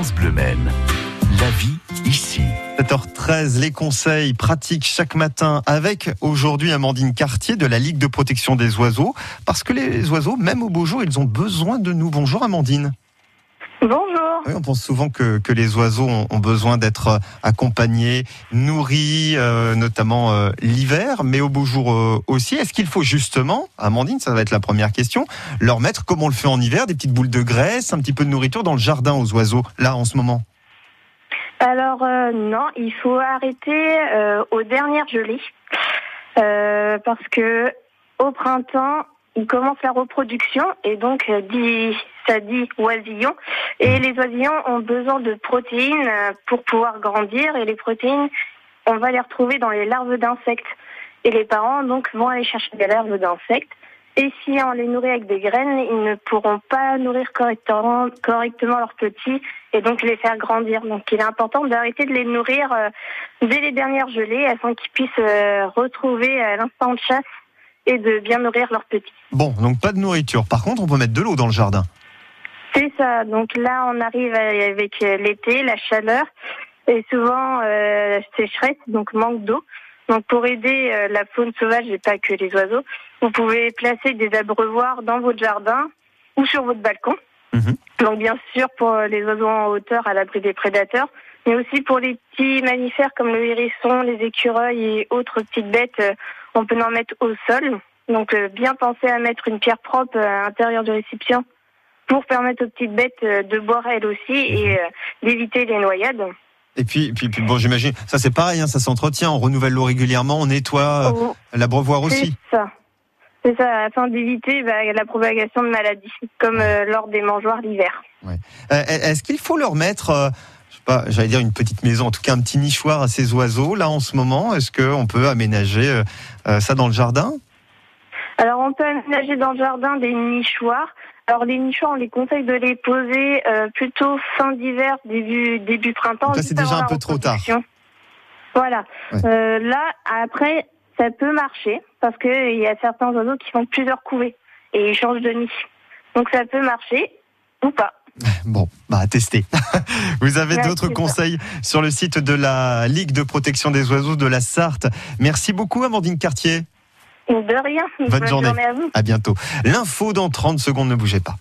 France Bleu Maine. La vie ici. 7h13, les conseils pratiques chaque matin avec aujourd'hui Amandine Cartier de la Ligue de protection des oiseaux. Parce que les oiseaux, même au beau jour, ils ont besoin de nous. Bonjour Amandine. Bonjour. Oui, on pense souvent que, que les oiseaux ont, besoin d'être accompagnés, nourris, euh, notamment euh, l'hiver, mais au beau jour euh, aussi. Est-ce qu'il faut justement, Amandine, ça va être la première question, leur mettre, comme on le fait en hiver, des petites boules de graisse, un petit peu de nourriture dans le jardin aux oiseaux, là en ce moment? Alors euh, non, il faut arrêter euh, aux dernières gelées Euh, parce que au printemps, il commence la reproduction et donc oisillon et les oisillons ont besoin de protéines euh, pour pouvoir grandir et les protéines, on va les retrouver dans les larves d'insectes et les parents donc vont aller chercher des larves d'insectes. Et si on les nourrit avec des graines, ils ne pourront pas nourrir correctement, correctement leurs petits et donc les faire grandir. Donc il est important d'arrêter de les nourrir euh, dès les dernières gelées afin qu'ils puissent euh, retrouver l'instant de chasse et de bien nourrir leurs petits. Bon, donc pas de nourriture. Par contre, on peut mettre de l'eau dans le jardin. C'est ça. Donc là, on arrive avec euh, l'été, la chaleur et souvent euh, sécheresse, donc manque d'eau. Donc pour aider euh, la faune sauvage et pas que les oiseaux, vous pouvez placer des abreuvoirs dans votre jardin ou sur votre balcon. Mhm. Donc bien sûr pour les oiseaux en hauteur à l'abri des prédateurs, mais aussi pour les petits mammifères comme le hérisson, les écureuils et autres petites bêtes, euh, on peut en mettre au sol. Donc euh, bien penser à mettre une pierre propre à l'intérieur du récipient pour permettre aux petites bêtes euh, de boire elles aussi et euh, d'éviter les noyades. Et puis, puis, puis bon, j'imagine, ça c'est pareil, hein, ça s'entretient, on renouvelle l'eau régulièrement, on nettoie euh, Oh, l'abreuvoir C'est aussi. ça. C'est ça, afin d'éviter bah, la propagation de maladies, comme euh, lors des mangeoires l'hiver. Euh, Est-ce qu'il faut leur mettre, euh, je sais pas, j'allais dire une petite maison, en tout cas un petit nichoir à ces oiseaux là en ce moment? Est-ce qu'on peut aménager ça dans le jardin? Alors, on peut aménager dans le jardin des nichoirs. Alors, les nichoirs, on les conseille de les poser euh, plutôt fin d'hiver, début, début printemps. Donc là, c'est déjà un peu trop tard. Voilà. Ouais. Euh, là, après, ça peut marcher parce qu'il y a certains oiseaux qui font plusieurs couvées et ils changent de nid. Donc, ça peut marcher ou pas. Bon, bah à tester. Vous avez Ouais, d'autres ça. conseils sur le site de la Ligue de protection des oiseaux de la Sarthe? Merci beaucoup Amandine Cartier. De rien. Bonne journée. journée à vous. À bientôt. L'info dans 30 secondes, ne bougez pas.